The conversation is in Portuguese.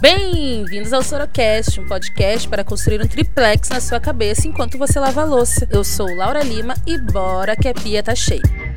Bem-vindos ao Sorocast, um podcast para construir um triplex na sua cabeça enquanto você lava a louça. Eu sou Laura Lima e bora que a pia tá cheia.